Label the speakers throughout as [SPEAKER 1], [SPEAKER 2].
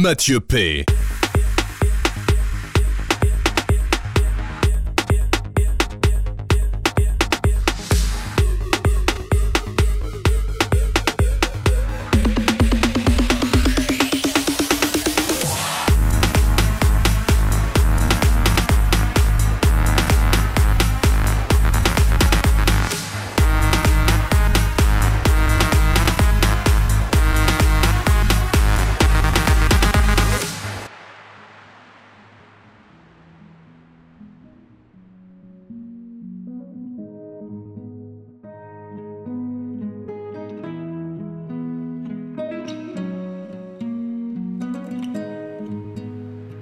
[SPEAKER 1] Mathieu P.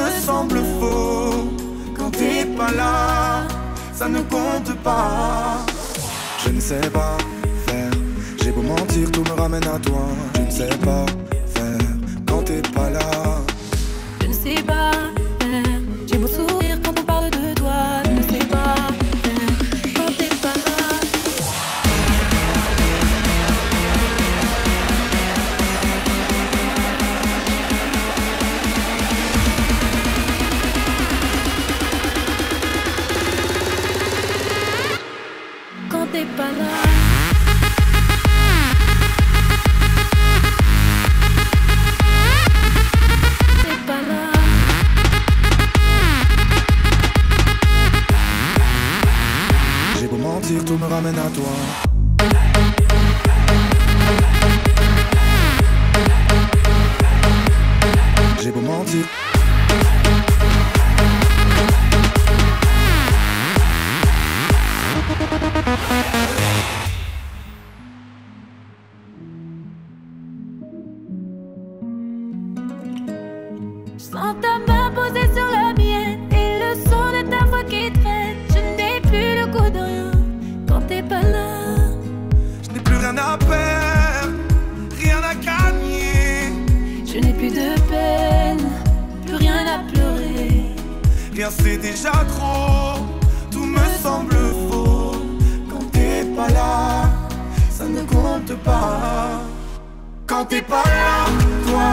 [SPEAKER 2] me semble faux. Quand t'es pas là, ça ne compte pas. Je ne sais pas faire, j'ai beau mentir, tout me ramène à toi. Je ne sais pas tout me ramène à toi. J'ai beau mentir.
[SPEAKER 3] Je sens
[SPEAKER 2] rien à perdre, rien à gagner.
[SPEAKER 3] Je n'ai plus de peine, plus rien à pleurer.
[SPEAKER 2] Rien c'est déjà trop, tout me semble faux. Quand t'es pas là, ça ne compte pas. Quand t'es pas là, toi,